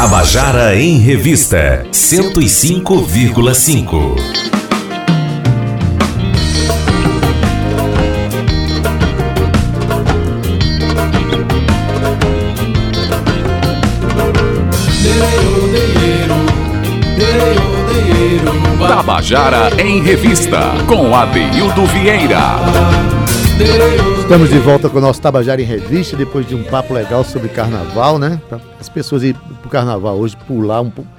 Tabajara em Revista 105,5. Tabajara em Revista, com Adeildo Vieira. Estamos de volta com o nosso Tabajara em Revista, depois de um papo legal sobre carnaval, né? As pessoas ir pro carnaval hoje, pular um pouco,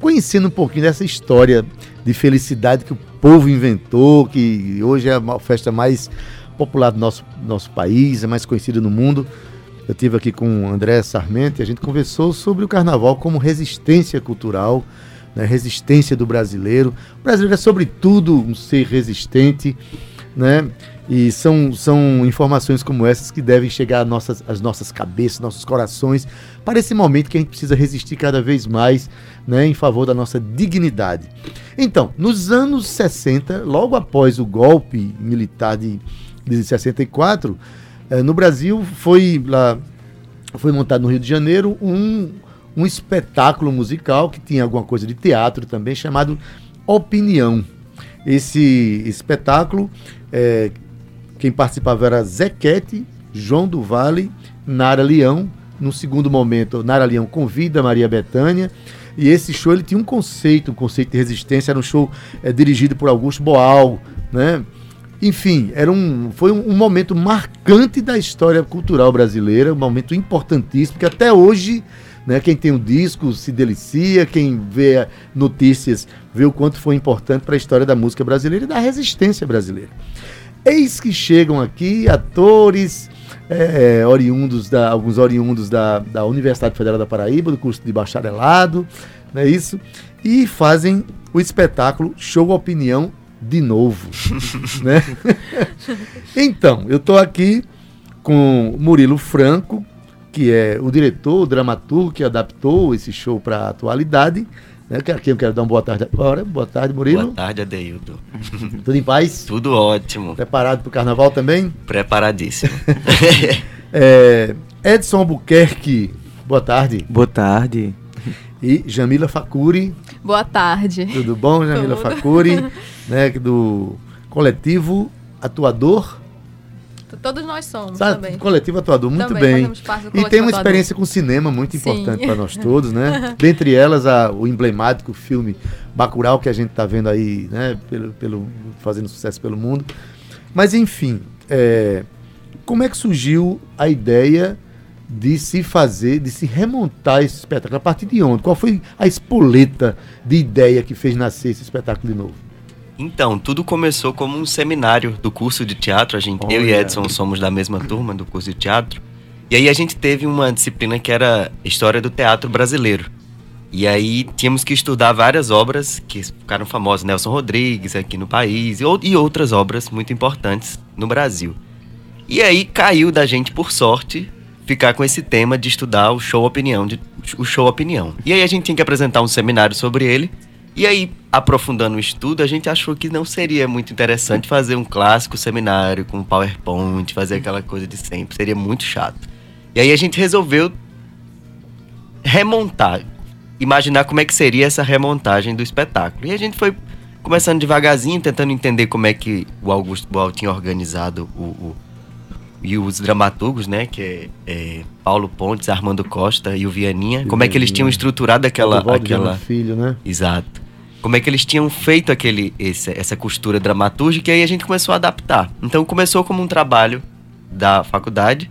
conhecendo um pouquinho dessa história de felicidade que o povo inventou, que hoje é a festa mais popular do nosso, nosso país, é mais conhecida no mundo. Eu tive aqui com o André Sarmento e a gente conversou sobre o carnaval como resistência cultural, né? resistência do brasileiro. O brasileiro é, sobretudo, um ser resistente, né? E são, são informações como essas que devem chegar às nossas, às nossas cabeças, nossos corações, para esse momento que a gente precisa resistir cada vez mais né, em favor da nossa dignidade. Então, nos anos 60, logo após o golpe militar de, de 64, eh, no Brasil foi, lá, foi montado no Rio de Janeiro um, um espetáculo musical que tinha alguma coisa de teatro também, chamado Opinião. Esse espetáculo é, quem participava era Zequete, João do Vale, Nara Leão. No segundo momento, Nara Leão convida Maria Bethânia. E esse show ele tinha um conceito, um conceito de resistência. Era um show é, dirigido por Augusto Boal, né? Enfim, era um, foi um, um, momento marcante da história cultural brasileira, um momento importantíssimo, que até hoje, né, quem tem o um disco se delicia, quem vê notícias vê o quanto foi importante para a história da música brasileira e da resistência brasileira. Eis que chegam aqui atores é, oriundos da, alguns oriundos da, da Universidade Federal da Paraíba, do curso de bacharelado, não é isso? E fazem o espetáculo Show Opinião de novo, né? então, eu estou aqui com Murilo Franco, que é o diretor, o dramaturgo que adaptou esse show para a atualidade, né? Aqui eu quero dar uma boa tarde agora. Boa tarde, Murilo. Boa tarde, Adeildo. Tudo em paz? Tudo ótimo. Preparado para o carnaval também? Preparadíssimo. é, Edson Albuquerque, boa tarde. Boa tarde. E Jamila Facuri. Boa tarde. Tudo bom, Jamila Tudo. Facuri, né, do coletivo Atuador Todos nós somos Sabe, também. Coletivo atuador, muito também bem. E tem uma experiência com cinema muito importante para nós todos, né? Dentre elas, a, o emblemático filme Bacurau, que a gente está vendo aí, né? Pelo, pelo, fazendo sucesso pelo mundo. Mas, enfim, é, como é que surgiu a ideia de se fazer, de se remontar esse espetáculo? A partir de onde? Qual foi a espoleta de ideia que fez nascer esse espetáculo de novo? Então, tudo começou como um seminário do curso de teatro. A gente, eu e Edson somos da mesma turma do curso de teatro. E aí a gente teve uma disciplina que era História do Teatro Brasileiro. E aí tínhamos que estudar várias obras que ficaram famosas, Nelson Rodrigues aqui no país e, e outras obras muito importantes no Brasil. E aí caiu da gente, por sorte, ficar com esse tema de estudar o show opinião, de, o show opinião. E aí a gente tinha que apresentar um seminário sobre ele e aí, aprofundando o estudo, a gente achou que não seria muito interessante fazer um clássico seminário com PowerPoint, fazer aquela coisa de sempre. Seria muito chato. E aí a gente resolveu remontar, imaginar como é que seria essa remontagem do espetáculo. E a gente foi começando devagarzinho, tentando entender como é que o Augusto Boal tinha organizado o, o e os dramaturgos, né, que é, é, Paulo Pontes, Armando Costa e o Vianinha, como é que eles tinham estruturado aquela aquela filho, né? Exato como é que eles tinham feito aquele, esse, essa costura dramatúrgica e aí a gente começou a adaptar. Então começou como um trabalho da faculdade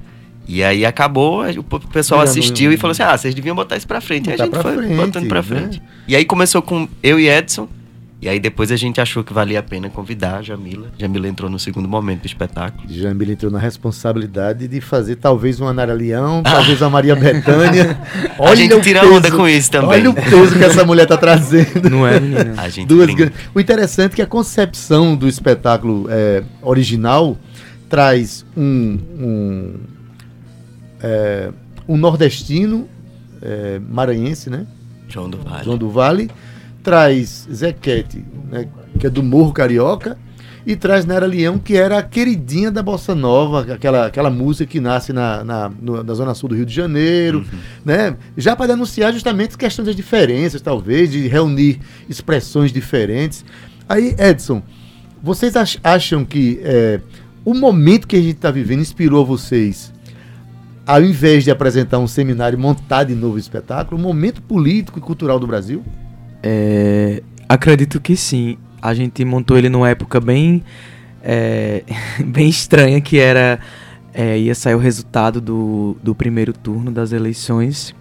e aí acabou, o pessoal assistiu e falou assim: ah, vocês deviam botar isso pra frente. E a gente foi frente, botando pra né? frente. Né? E aí começou com eu e Edson. E aí depois a gente achou que valia a pena convidar a Jamila. Jamila entrou no segundo momento do espetáculo. Jamila entrou na responsabilidade de fazer talvez uma Nara Leão, talvez uma Maria Bethânia. Olha a gente tira peso, onda com isso também. Olha o peso que essa mulher tá trazendo. Não é, menina? A gente Duas O interessante é que a concepção do espetáculo é, original traz um, um, é, um nordestino é, maranhense, né? João do Vale. João do Vale traz Zequete, né, que é do Morro Carioca, e traz Nara Leão, que era a queridinha da Bossa Nova, aquela, aquela música que nasce na, na, no, na Zona Sul do Rio de Janeiro, uhum. né? Já para denunciar justamente questões das diferenças, talvez, de reunir expressões diferentes. Aí, Edson, vocês acham que é, o momento que a gente está vivendo inspirou vocês, ao invés de apresentar um seminário montado em novo espetáculo, o momento político e cultural do Brasil? É, acredito que sim. A gente montou ele numa época bem, é, bem estranha, que era é, ia sair o resultado do, do primeiro turno das eleições.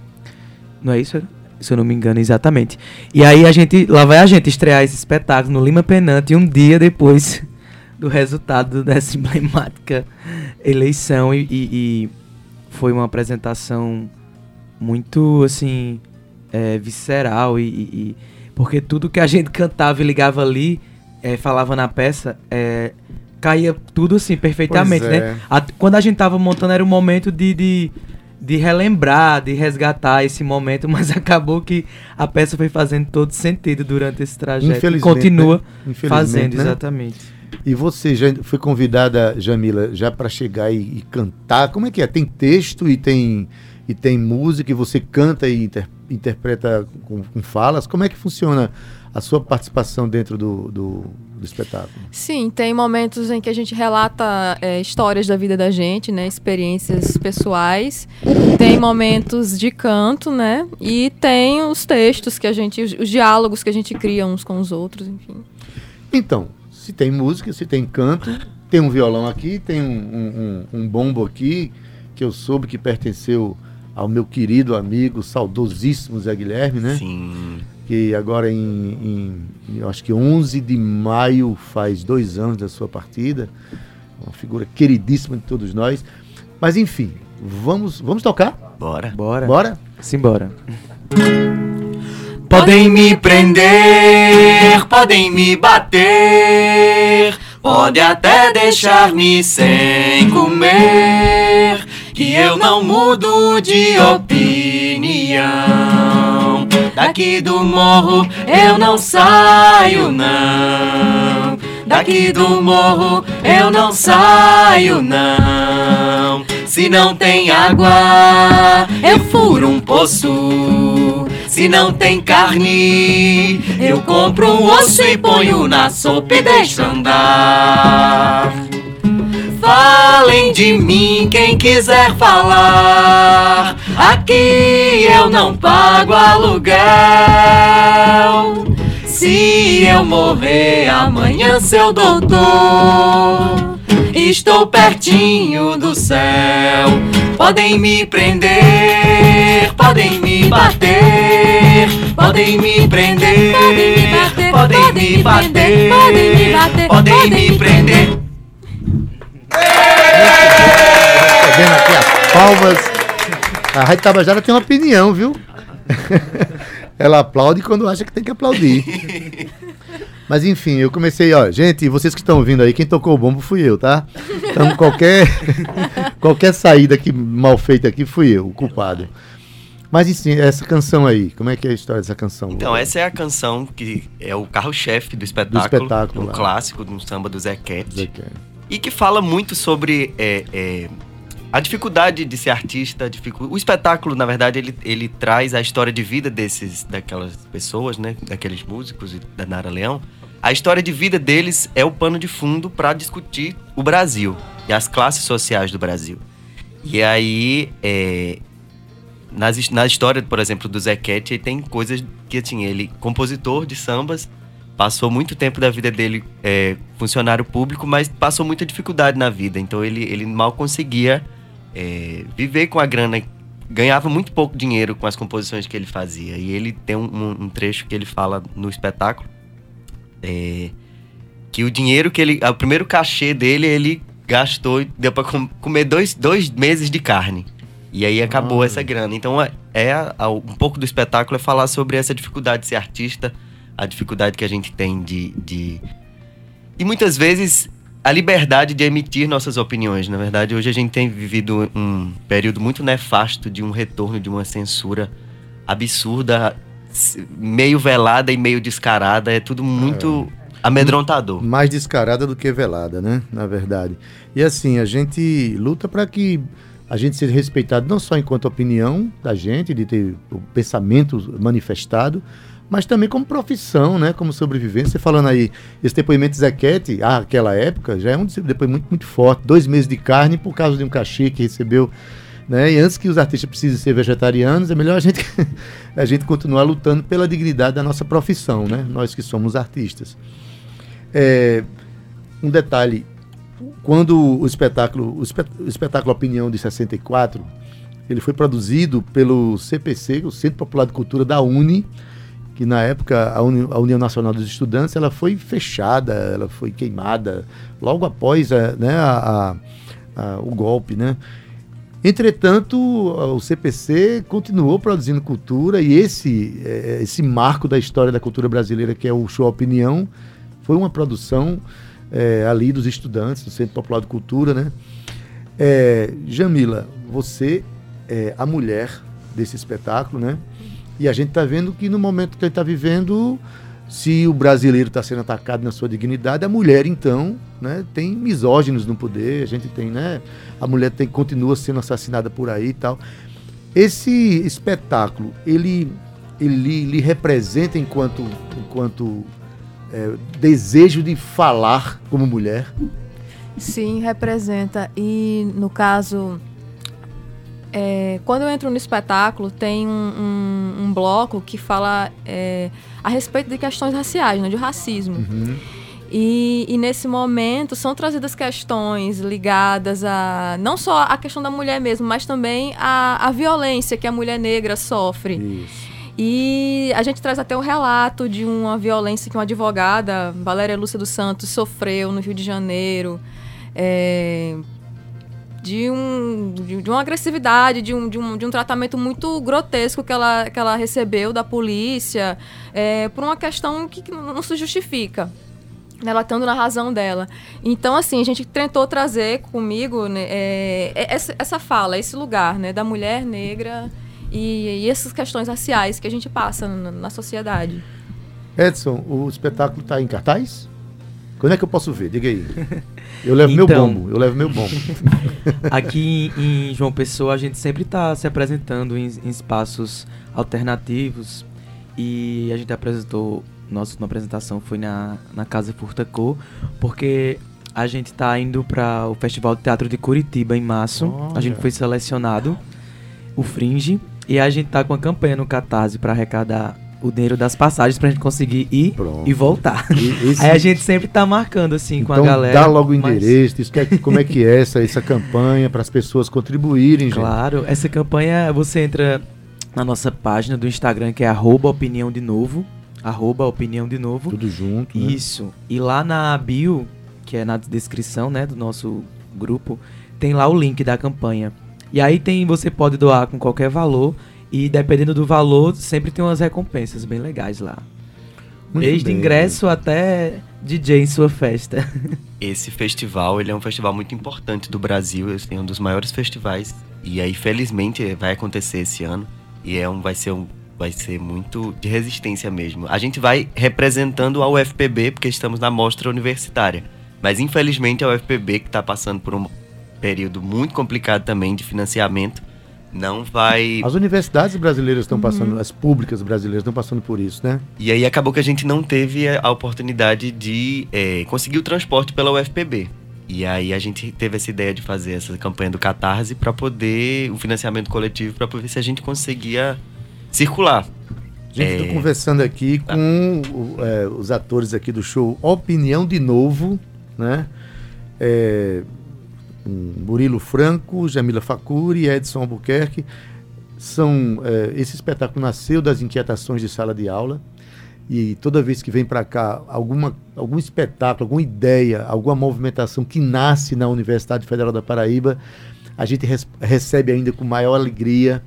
Não é isso? Se eu não me engano, exatamente. E aí a gente. Lá vai a gente estrear esse espetáculo no Lima Penante um dia depois do resultado dessa emblemática eleição. E, e, e foi uma apresentação muito assim. É, visceral e, e porque tudo que a gente cantava e ligava ali, é, falava na peça, é, caía tudo assim perfeitamente, né? é. né? A, quando a gente tava montando era o momento de, de, de, relembrar, de resgatar esse momento, mas acabou que a peça foi fazendo todo sentido durante esse trajeto. E continua né? fazendo, né? exatamente. E você já foi convidada, Jamila, já para chegar e, e, cantar? Como é que é? Tem texto e tem e tem música e você canta e inter, interpreta com, com, falas. Como é que funciona a sua participação dentro do, do, do espetáculo? Sim, tem momentos em que a gente relata é, histórias da vida da gente, né, experiências pessoais. Tem momentos de canto, né, e tem os textos que a gente, os, os diálogos que a gente cria uns com os outros, enfim. Então, se tem música, se tem canto, tem um violão aqui, tem um, um, um bombo aqui que eu soube que pertenceu ao meu querido amigo, saudosíssimo Zé Guilherme, né? Sim. Que agora em, em acho que 11 de maio faz dois anos da sua partida. Uma figura queridíssima de todos nós. Mas enfim, vamos, vamos tocar? Bora. Bora. Bora? Simbora. Podem me prender, podem me bater, pode até deixar-me sem comer que eu não mudo de opinião. Daqui do morro eu não saio, não. Daqui do morro eu não saio, não. Se não tem água, eu furo um poço. Se não tem carne, eu compro um osso e ponho na sopa e deixo andar. Falem de mim quem quiser falar. Aqui eu não pago aluguel. Se eu morrer amanhã, seu doutor, estou pertinho do céu. Podem me prender, podem me bater, podem me prender, podem me bater, podem me bater, podem me prender. Palmas. A Rádio Tabajara tem uma opinião, viu? Ela aplaude quando acha que tem que aplaudir. Mas enfim, eu comecei, ó, gente, vocês que estão ouvindo aí, quem tocou o bombo fui eu, tá? Então qualquer qualquer saída que mal feita aqui fui eu, o culpado. Mas enfim, essa canção aí, como é que é a história dessa canção? Então, essa é a canção que é o carro-chefe do espetáculo, do espetáculo um clássico, de um samba do Zé Cat. Zé Cat e que fala muito sobre é, é, a dificuldade de ser artista. Dificu... O espetáculo, na verdade, ele, ele traz a história de vida desses, daquelas pessoas, né? Daqueles músicos e da Nara Leão. A história de vida deles é o pano de fundo para discutir o Brasil e as classes sociais do Brasil. E aí, é, nas, na história, por exemplo, do Cat, tem coisas que, assim, ele, compositor de sambas, passou muito tempo da vida dele é, funcionário público, mas passou muita dificuldade na vida. Então ele, ele mal conseguia é, viver com a grana, ganhava muito pouco dinheiro com as composições que ele fazia. E ele tem um, um trecho que ele fala no espetáculo é, que o dinheiro que ele, o primeiro cachê dele ele gastou deu com, comer dois, dois meses de carne. E aí acabou ah. essa grana. Então é, é um pouco do espetáculo é falar sobre essa dificuldade de ser artista a dificuldade que a gente tem de, de. E muitas vezes a liberdade de emitir nossas opiniões. Na verdade, hoje a gente tem vivido um período muito nefasto de um retorno de uma censura absurda, meio velada e meio descarada. É tudo muito. Amedrontador. Mais descarada do que velada, né? Na verdade. E assim, a gente luta para que a gente seja respeitado não só enquanto opinião da gente, de ter o pensamento manifestado, mas também como profissão, né? Como sobrevivência. Você falando aí, esse depoimento de Zequete, ah, aquela época, já é um depoimento muito, forte. Dois meses de carne por causa de um cachê que recebeu. Né? E antes que os artistas precisem ser vegetarianos, é melhor a gente, a gente continuar lutando pela dignidade da nossa profissão, né? Nós que somos artistas. É, um detalhe, quando o espetáculo, o, o espetáculo Opinião de 64, ele foi produzido pelo CPC, o Centro Popular de Cultura da Uni, que na época a, Uni, a, União Nacional dos Estudantes ela foi fechada, ela foi queimada logo após a, né, a, o golpe, né? Entretanto, o CPC continuou produzindo cultura e esse, é, esse marco da história da cultura brasileira, que é o Show Opinião, foi uma produção é, ali dos estudantes do Centro Popular de Cultura, né? É, Jamila, você é a mulher desse espetáculo, né? E a gente está vendo que no momento que ele está vivendo, se o brasileiro está sendo atacado na sua dignidade, a mulher então, né, tem misóginos no poder, a gente tem, né, a mulher tem continua sendo assassinada por aí e tal. Esse espetáculo, ele ele lhe representa enquanto enquanto é, desejo de falar como mulher? Sim, representa. E no caso é, quando eu entro no espetáculo, tem um, um, um bloco que fala é, a respeito de questões raciais, né, de racismo. Uhum. E, e, nesse momento são trazidas questões ligadas a não só a questão da mulher mesmo, mas também a, a violência que a mulher negra sofre. Isso. E a gente traz até o relato de uma violência que uma advogada, Valéria Lúcia dos Santos, sofreu no Rio de Janeiro. É, de, um, de, de, uma agressividade, de um, de, um, de um tratamento muito grotesco que ela, que ela recebeu da polícia, é, por uma questão que, não se justifica ela estando na razão dela. Então, assim, a gente tentou trazer comigo né, é, é essa, essa fala, esse lugar né, da mulher negra e, e essas questões raciais que a gente passa na, na sociedade. Edson, o espetáculo está em cartaz? Quando é que eu posso ver? Diga aí. Eu levo então, meu bombo, eu levo meu bombo. aqui em João Pessoa a gente sempre está se apresentando em, em, espaços alternativos e a gente apresentou, nossa última apresentação foi na, na Casa Furtacô, porque a gente está indo para o Festival de Teatro de Curitiba em março. Olha. A gente foi selecionado, o Fringe, e a gente está com a campanha no Catarse para arrecadar o dinheiro das passagens pra gente conseguir ir Pronto. e voltar. E, esse... Aí a gente sempre tá marcando assim então, com a então, galera. Dá logo o endereço, é, como é que é essa, essa campanha para as pessoas contribuírem, Claro, gente. essa campanha você entra na nossa página do Instagram que é arroba opinião de novo. Arroba opinião de novo. Tudo junto. Né? Isso. E lá na bio, que é na descrição né, do nosso grupo, tem lá o link da campanha. E aí tem, você pode doar com qualquer valor e dependendo do valor, sempre tem umas recompensas bem legais lá. Muito Desde bem. ingresso até DJ em sua festa. Esse festival, ele é um festival muito importante do Brasil, é um dos maiores festivais. E aí, felizmente, vai acontecer esse ano. E é um, vai ser um, vai ser muito de resistência mesmo. A gente vai representando a UFPB, porque estamos na mostra universitária. Mas infelizmente a UFPB, que está passando por um período muito complicado também de financiamento, não vai. As universidades brasileiras estão passando, uhum. as públicas brasileiras estão passando por isso, né? E aí acabou que a gente não teve a oportunidade de é, conseguir o transporte pela UFPB. E aí a gente teve essa ideia de fazer essa campanha do Catarse para poder, um financiamento coletivo, para ver se a gente conseguia circular. Gente, estou é... conversando aqui tá. com é, os atores aqui do show Opinião de Novo, né? É, Murilo Franco, Jamila Facuri Edson Albuquerque. São, é, esse espetáculo nasceu das inquietações de sala de aula e toda vez que vem para cá alguma, algum espetáculo, alguma ideia, alguma movimentação que nasce na Universidade Federal da Paraíba, a gente res, recebe ainda com maior alegria.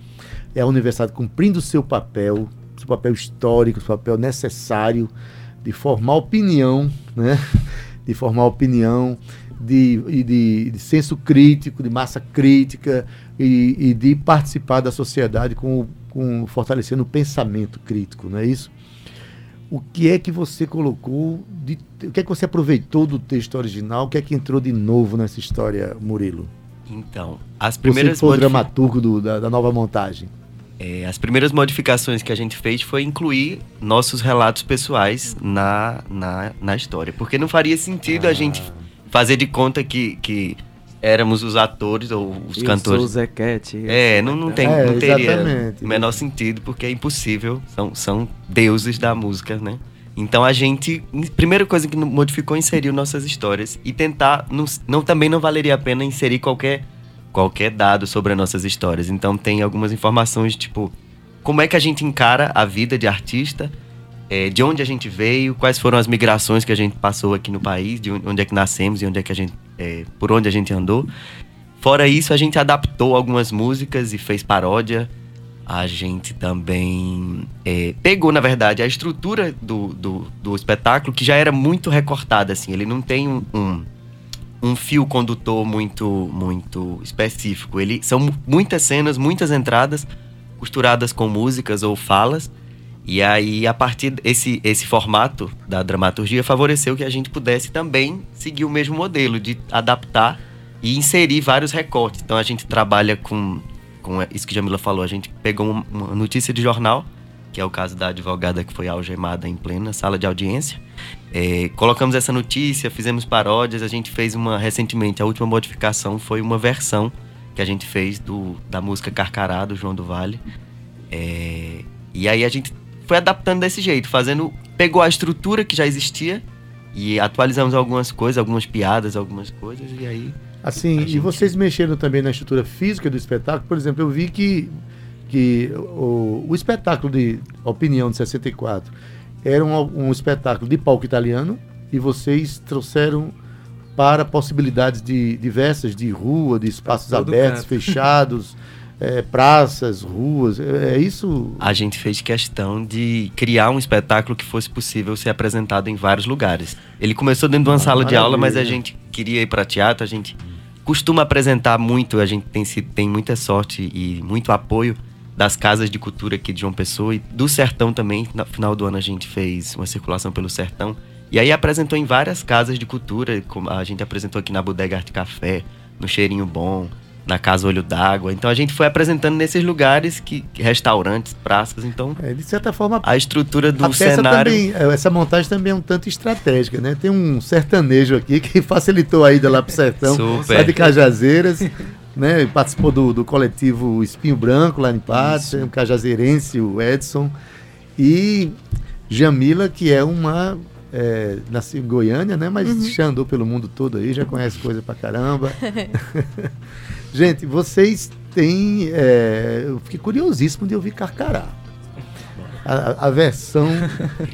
É a universidade cumprindo o seu papel, seu papel histórico, seu papel necessário de formar opinião, né? de formar opinião de, de, de senso crítico, de massa crítica e, e, de participar da sociedade com, com fortalecendo o pensamento crítico, não é isso? o que é que você colocou, de, o que é que você aproveitou do texto original, o que é que entrou de novo nessa história, Murilo? Então, as primeiras... Você foi o dramaturgo do, da, da, nova montagem. É, as primeiras modificações que a gente fez foi incluir nossos relatos pessoais na, na, na história. Porque não faria sentido ah. a gente fazer de conta que, que éramos os atores ou os Eu cantores. Sou o Zequete. É, não, não, tem, é, não teria o menor sentido, porque é impossível. São, são deuses da música, né? Então a gente, primeira coisa que modificou, inseriu nossas histórias e tentar, não, não, também não valeria a pena inserir qualquer qualquer dado sobre as nossas histórias. Então tem algumas informações tipo como é que a gente encara a vida de artista, é, de onde a gente veio, quais foram as migrações que a gente passou aqui no país, de onde é que nascemos e onde é que a gente, é, por onde a gente andou. Fora isso, a gente adaptou algumas músicas e fez paródia. A gente também é, pegou, na verdade, a estrutura do, do, do, espetáculo, que já era muito recortada, assim. Ele não tem um, um, um fio condutor muito, muito específico. Ele, são muitas cenas, muitas entradas, costuradas com músicas ou falas. E aí, a partir desse esse formato da dramaturgia, favoreceu que a gente pudesse também seguir o mesmo modelo de adaptar e inserir vários recortes. Então, a gente trabalha com, com isso que Jamila falou. A gente pegou uma notícia de jornal, que é o caso da advogada que foi algemada em plena sala de audiência. É, colocamos essa notícia, fizemos paródias. A gente fez uma, recentemente, a última modificação foi uma versão que a gente fez do, da música Carcará, do João do Vale. É, e aí a gente foi adaptando desse jeito, fazendo. Pegou a estrutura que já existia e atualizamos algumas coisas, algumas piadas, algumas coisas, e aí. Assim, gente... e vocês mexeram também na estrutura física do espetáculo? Por exemplo, eu vi que, que o, o espetáculo de Opinião de 64 era um, um espetáculo de palco italiano e vocês trouxeram para possibilidades de diversas de rua, de espaços abertos, canto. fechados. é, praças, ruas, é, é, isso? A gente fez questão de criar um espetáculo que fosse possível ser apresentado em vários lugares. Ele começou dentro de uma ah, sala de aula, mas a gente queria ir para teatro, a gente costuma apresentar muito, a gente tem, tem muita sorte e muito apoio das casas de cultura aqui de João Pessoa e do Sertão também. No final do ano a gente fez uma circulação pelo Sertão. E aí apresentou em várias casas de cultura, como a gente apresentou aqui na Bodega Arte Café, no Cheirinho Bom, na Casa Olho d'Água. Então a gente foi apresentando nesses lugares que restaurantes, praças, então é, de certa forma a estrutura do a cenário também, é, essa montagem também é um tanto estratégica, né? Tem um sertanejo aqui que facilitou a ida lá pro sertão, Super. de Cajazeiras. né, participou do, do coletivo Espinho Branco lá em Patos, um cajazeirense, o Edson, e Jamila, que é uma é, nasceu em Goiânia, né? Mas uhum. já andou pelo mundo todo aí, já conhece coisa pra caramba. Gente, vocês têm. É, eu fiquei curiosíssimo de ouvir Carcará. A, a, versão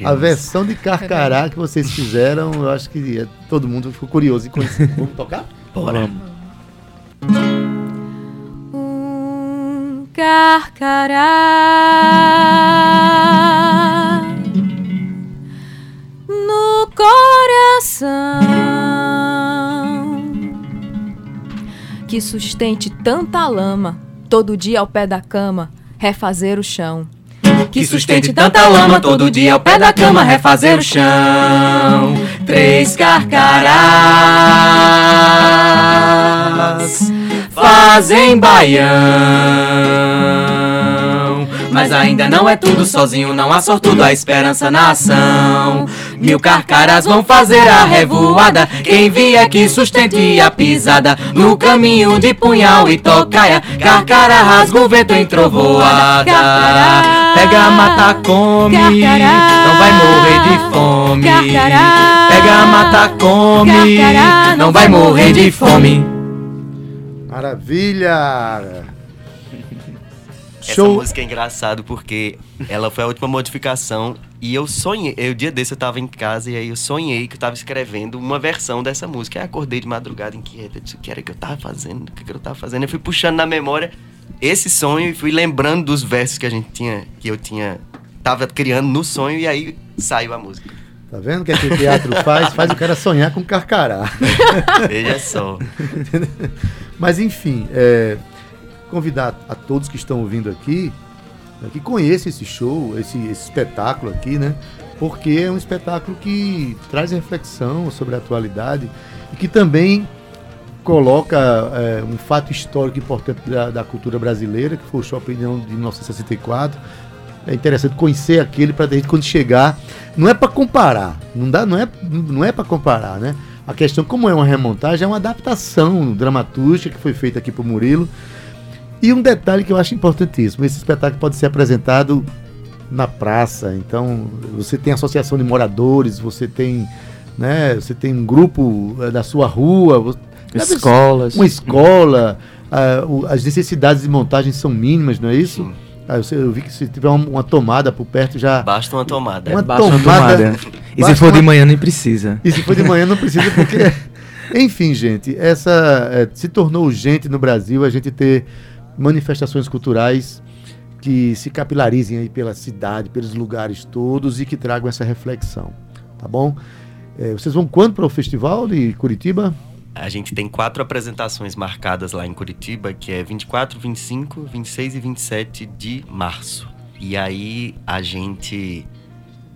a versão de Carcará que vocês fizeram, eu acho que é, todo mundo ficou curioso e conhecer. Vamos tocar? Bora. Um carcará no coração que sustente tanta lama, todo dia ao pé da cama, refazer o chão. Que sustente tanta lama todo dia ao pé da cama, refazer o chão. Três carcarás fazem baião. Mas ainda não é tudo, sozinho não há sortudo, a esperança na ação. Mil carcaras vão fazer a revoada, quem vier que sustente a pisada. No caminho de punhal e tocaia, carcara rasga o vento em trovoada. Pega, mata, come, não vai morrer de fome. Pega, mata, come, não vai morrer de fome. Maravilha! Essa música é engraçado porque ela foi a última modificação e eu sonhei. Eu, dia desse eu tava em casa e aí eu sonhei que eu tava escrevendo uma versão dessa música. Aí acordei de madrugada inquieta, disse o que era que eu tava fazendo, o que, que eu tava fazendo. Eu fui puxando na memória esse sonho e fui lembrando dos versos que a gente tinha, que eu tinha, tava criando no sonho e aí saiu a música. Tá vendo o que, é que o teatro faz? Faz o cara sonhar com carcará. Veja só. Mas enfim, é, convidar a todos que estão ouvindo aqui, né, que conheçam esse show, esse, esse espetáculo aqui, né? porque é um espetáculo que traz reflexão sobre a atualidade e que também coloca é, um fato histórico importante da, da, cultura brasileira, que foi o Shopping de 1964. É interessante conhecer aquele para quando chegar. Não é para comparar, não dá, não é, não é para comparar, né? A questão, como é uma remontagem, é uma adaptação dramatúrgica que foi feita aqui por Murilo. E um detalhe que eu acho importantíssimo: esse espetáculo pode ser apresentado na praça. Então, você tem associação de moradores, você tem, né, você tem um grupo eh, da sua rua, escolas, uma escola. Uh, as necessidades de montagem são mínimas, não é isso? Sim. Ah, eu, vi que se tiver uma, uma, tomada por perto já. Basta uma tomada. Uma Basta tomada. Uma tomada. E se for uma... de manhã nem precisa. E se for de manhã não precisa porque. Enfim, gente, essa é, se tornou urgente no Brasil a gente ter manifestações culturais que se capilarizem aí pela cidade, pelos lugares todos e que tragam essa reflexão, tá bom? É, vocês vão quando para o festival de Curitiba? A gente tem quatro apresentações marcadas lá em Curitiba, que é 24, 25, 26 e 27 de março. E aí a gente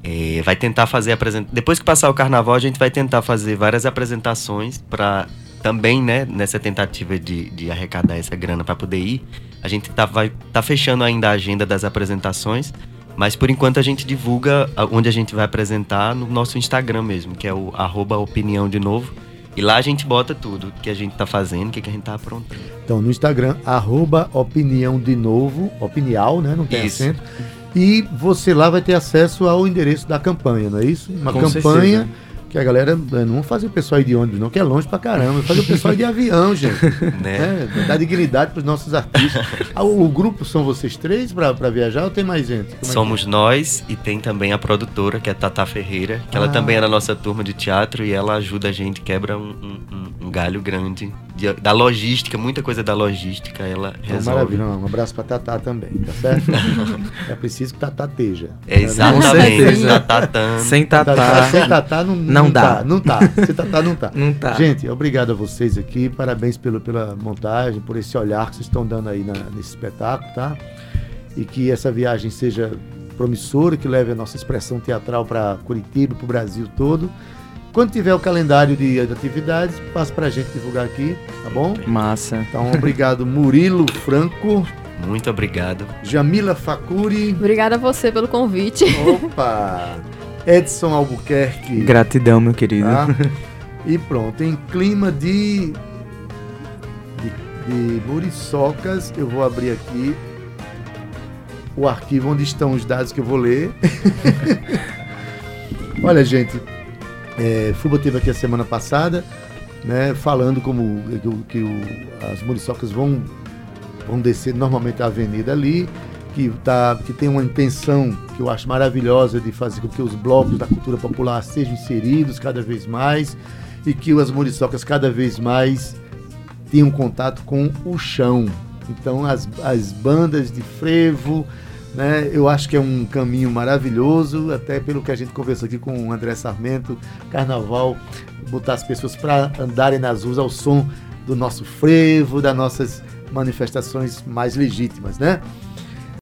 é, vai tentar fazer apresentações. Depois que passar o carnaval, a gente vai tentar fazer várias apresentações para também, né, nessa tentativa de, de arrecadar essa grana para poder ir. A gente tá, vai, tá fechando ainda a agenda das apresentações, mas por enquanto a gente divulga onde a gente vai apresentar no nosso Instagram mesmo, que é o arroba opinião de novo. E lá a gente bota tudo que a gente tá fazendo, o que, que a gente tá aprontando. Então, no Instagram, arroba opinião de novo, opinial, né? Não tem isso. acento. E você lá vai ter acesso ao endereço da campanha, não é isso? Uma Com campanha. Certeza que a galera não faz o pessoal ir de ônibus, não, que é longe pra caramba. Faz o pessoal ir de avião, gente. né? É, dá dignidade pros nossos artistas. Ah, o, o, grupo são vocês três pra, pra viajar ou tem mais gente? Como Somos é nós e tem também a produtora, que é Tata Ferreira, que ah. ela também é da nossa turma de teatro e ela ajuda a gente, quebra um, um, um galho grande de, da logística, muita coisa da logística ela então, resolve. Maravilha, um abraço para Tatá também, tá certo? é preciso que Tatá esteja. É exatamente, Tatatã. Sem Tatá. Sem Tatá não, não, não dá. Tá, não tá. Sem Tatá não tá. Não tá. Gente, obrigado a vocês aqui, parabéns pelo, pela montagem, por esse olhar que vocês estão dando aí na, nesse espetáculo, tá? E que essa viagem seja promissora, que leve a nossa expressão teatral para Curitiba, para o Brasil todo. Quando tiver o calendário de, atividades, passa pra gente divulgar aqui, tá bom? Massa. Então, obrigado, Murilo Franco. Muito obrigado. Jamila Facuri. Obrigada a você pelo convite. Opa! Edson Albuquerque. Gratidão, meu querido. Tá? E pronto, em clima de, de, de muriçocas, eu vou abrir aqui o arquivo onde estão os dados que eu vou ler. Olha, gente, é, Fuba teve aqui a semana passada, né, falando como que, o, as muriçocas vão, vão descer normalmente a avenida ali, que, tá, que tem uma intenção que eu acho maravilhosa de fazer com que os blocos da cultura popular sejam inseridos cada vez mais e que as muriçocas cada vez mais tenham contato com o chão. Então as, as bandas de frevo, né? Eu acho que é um caminho maravilhoso, até pelo que a gente conversou aqui com o André Sarmento, carnaval, botar as pessoas para andarem nas ruas ao som do nosso frevo, das nossas manifestações mais legítimas, né?